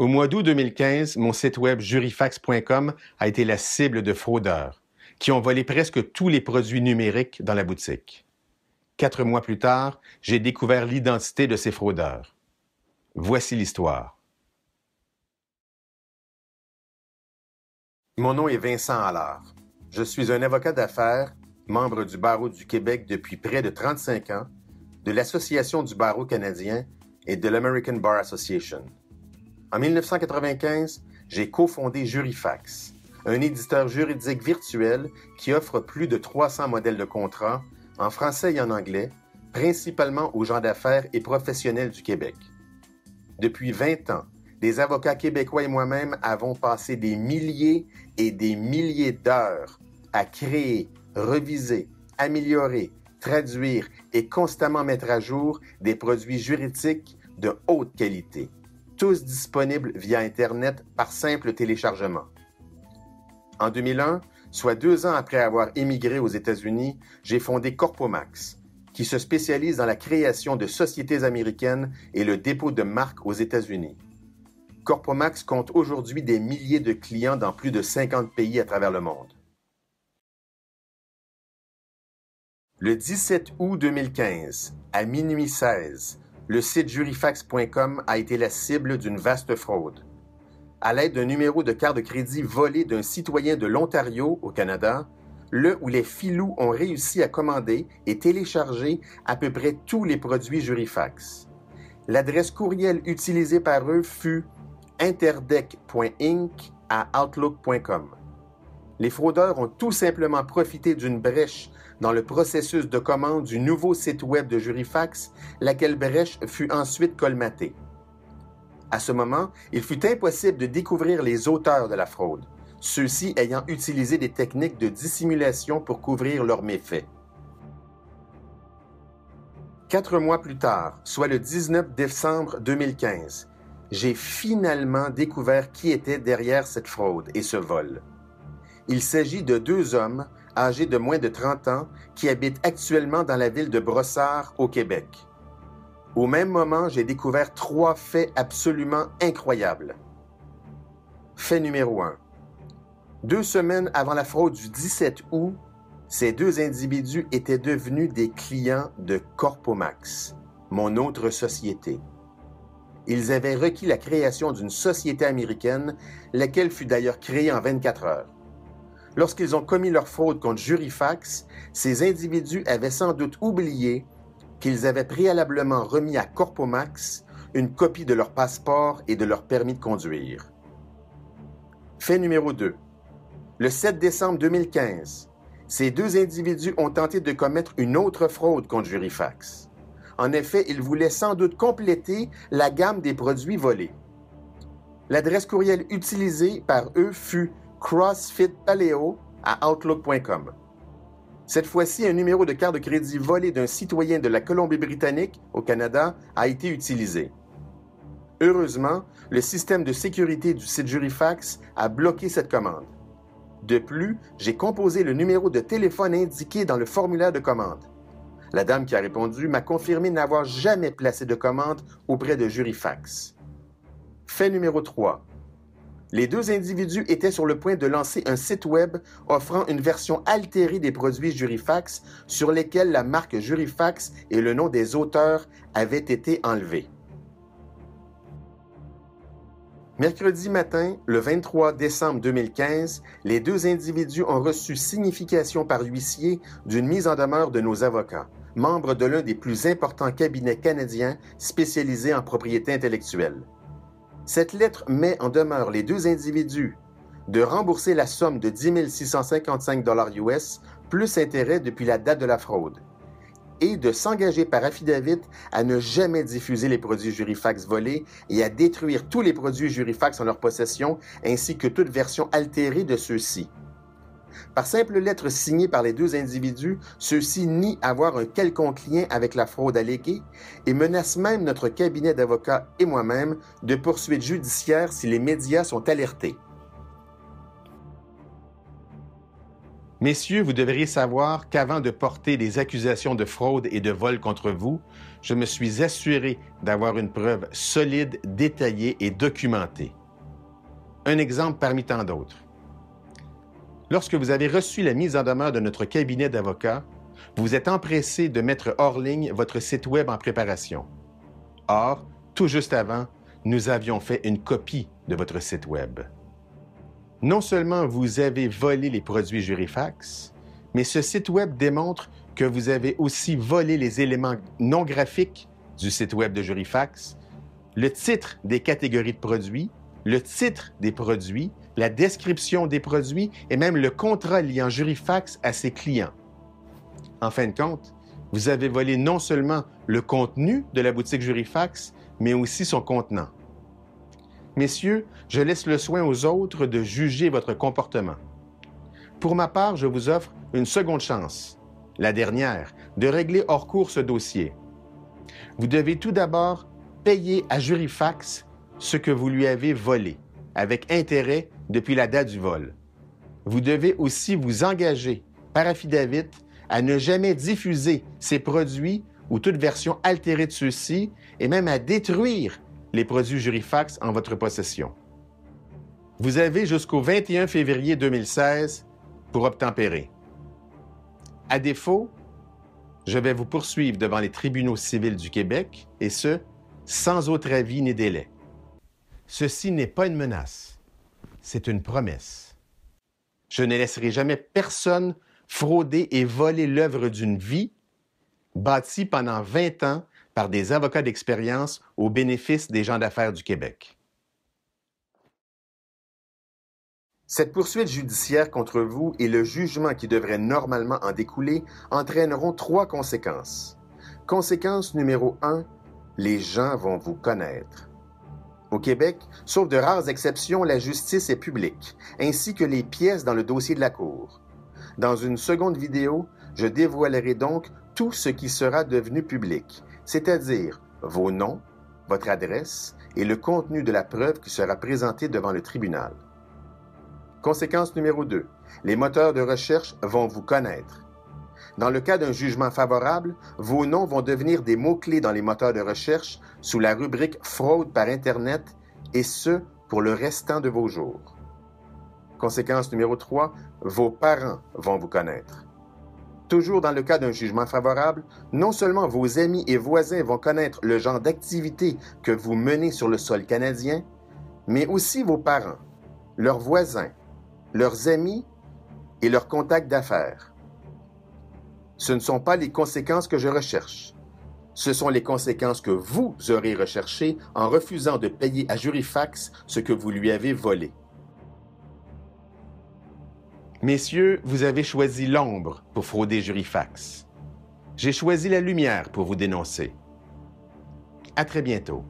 Au mois d'août 2015, mon site web jurifax.com a été la cible de fraudeurs qui ont volé presque tous les produits numériques dans la boutique. Quatre mois plus tard, j'ai découvert l'identité de ces fraudeurs. Voici l'histoire. Mon nom est Vincent Allard. Je suis un avocat d'affaires, membre du barreau du Québec depuis près de 35 ans, de l'Association du barreau canadien et de l'American Bar Association. En 1995, j'ai cofondé Jurifax, un éditeur juridique virtuel qui offre plus de 300 modèles de contrats en français et en anglais, principalement aux gens d'affaires et professionnels du Québec. Depuis 20 ans, des avocats québécois et moi-même avons passé des milliers et des milliers d'heures à créer, reviser, améliorer, traduire et constamment mettre à jour des produits juridiques de haute qualité tous disponibles via Internet par simple téléchargement. En 2001, soit deux ans après avoir émigré aux États-Unis, j'ai fondé Corpomax, qui se spécialise dans la création de sociétés américaines et le dépôt de marques aux États-Unis. Corpomax compte aujourd'hui des milliers de clients dans plus de 50 pays à travers le monde. Le 17 août 2015, à minuit 16, le site jurifax.com a été la cible d'une vaste fraude. À l'aide d'un numéro de carte de crédit volé d'un citoyen de l'Ontario, au Canada, le ou les filous ont réussi à commander et télécharger à peu près tous les produits Jurifax. L'adresse courriel utilisée par eux fut interdec.inc à outlook.com. Les fraudeurs ont tout simplement profité d'une brèche dans le processus de commande du nouveau site web de Jurifax, laquelle brèche fut ensuite colmatée. À ce moment, il fut impossible de découvrir les auteurs de la fraude, ceux-ci ayant utilisé des techniques de dissimulation pour couvrir leurs méfaits. Quatre mois plus tard, soit le 19 décembre 2015, j'ai finalement découvert qui était derrière cette fraude et ce vol. Il s'agit de deux hommes âgés de moins de 30 ans, qui habitent actuellement dans la ville de Brossard, au Québec. Au même moment, j'ai découvert trois faits absolument incroyables. Fait numéro 1. Deux semaines avant la fraude du 17 août, ces deux individus étaient devenus des clients de Corpomax, mon autre société. Ils avaient requis la création d'une société américaine, laquelle fut d'ailleurs créée en 24 heures. Lorsqu'ils ont commis leur fraude contre Jurifax, ces individus avaient sans doute oublié qu'ils avaient préalablement remis à Corpomax une copie de leur passeport et de leur permis de conduire. Fait numéro 2. Le 7 décembre 2015, ces deux individus ont tenté de commettre une autre fraude contre Jurifax. En effet, ils voulaient sans doute compléter la gamme des produits volés. L'adresse courriel utilisée par eux fut CrossFit Paleo à Outlook.com. Cette fois-ci, un numéro de carte de crédit volé d'un citoyen de la Colombie-Britannique, au Canada, a été utilisé. Heureusement, le système de sécurité du site Jurifax a bloqué cette commande. De plus, j'ai composé le numéro de téléphone indiqué dans le formulaire de commande. La dame qui a répondu m'a confirmé n'avoir jamais placé de commande auprès de Jurifax. Fait numéro 3. Les deux individus étaient sur le point de lancer un site web offrant une version altérée des produits Jurifax sur lesquels la marque Jurifax et le nom des auteurs avaient été enlevés. Mercredi matin, le 23 décembre 2015, les deux individus ont reçu signification par huissier d'une mise en demeure de nos avocats, membres de l'un des plus importants cabinets canadiens spécialisés en propriété intellectuelle. Cette lettre met en demeure les deux individus de rembourser la somme de 10 655 US plus intérêt depuis la date de la fraude et de s'engager par affidavit à ne jamais diffuser les produits Jurifax volés et à détruire tous les produits Jurifax en leur possession ainsi que toute version altérée de ceux-ci. Par simple lettre signée par les deux individus, ceux-ci nient avoir un quelconque lien avec la fraude alléguée et menacent même notre cabinet d'avocats et moi-même de poursuites judiciaires si les médias sont alertés. Messieurs, vous devriez savoir qu'avant de porter des accusations de fraude et de vol contre vous, je me suis assuré d'avoir une preuve solide, détaillée et documentée. Un exemple parmi tant d'autres. Lorsque vous avez reçu la mise en demeure de notre cabinet d'avocats, vous êtes empressé de mettre hors ligne votre site Web en préparation. Or, tout juste avant, nous avions fait une copie de votre site Web non seulement vous avez volé les produits Jurifax, mais ce site Web démontre que vous avez aussi volé les éléments non graphiques du site Web de Jurifax, le titre des catégories de produits, le titre des produits, la description des produits et même le contrat liant Jurifax à ses clients. En fin de compte, vous avez volé non seulement le contenu de la boutique Jurifax, mais aussi son contenant. Messieurs, je laisse le soin aux autres de juger votre comportement. Pour ma part, je vous offre une seconde chance, la dernière, de régler hors cours ce dossier. Vous devez tout d'abord payer à Jurifax ce que vous lui avez volé, avec intérêt depuis la date du vol. Vous devez aussi vous engager par affidavit à ne jamais diffuser ces produits ou toute version altérée de ceux-ci et même à détruire les produits Jurifax en votre possession. Vous avez jusqu'au 21 février 2016 pour obtempérer. À défaut, je vais vous poursuivre devant les tribunaux civils du Québec, et ce, sans autre avis ni délai. Ceci n'est pas une menace, c'est une promesse. Je ne laisserai jamais personne frauder et voler l'œuvre d'une vie bâtie pendant 20 ans par des avocats d'expérience au bénéfice des gens d'affaires du Québec. Cette poursuite judiciaire contre vous et le jugement qui devrait normalement en découler entraîneront trois conséquences. Conséquence numéro un, les gens vont vous connaître. Au Québec, sauf de rares exceptions, la justice est publique, ainsi que les pièces dans le dossier de la Cour. Dans une seconde vidéo, je dévoilerai donc tout ce qui sera devenu public, c'est-à-dire vos noms, votre adresse et le contenu de la preuve qui sera présentée devant le tribunal. Conséquence numéro 2. Les moteurs de recherche vont vous connaître. Dans le cas d'un jugement favorable, vos noms vont devenir des mots-clés dans les moteurs de recherche sous la rubrique fraude par Internet et ce, pour le restant de vos jours. Conséquence numéro 3. Vos parents vont vous connaître. Toujours dans le cas d'un jugement favorable, non seulement vos amis et voisins vont connaître le genre d'activité que vous menez sur le sol canadien, mais aussi vos parents, leurs voisins, leurs amis et leurs contacts d'affaires. Ce ne sont pas les conséquences que je recherche. Ce sont les conséquences que vous aurez recherchées en refusant de payer à Jurifax ce que vous lui avez volé. Messieurs, vous avez choisi l'ombre pour frauder Jurifax. J'ai choisi la lumière pour vous dénoncer. À très bientôt.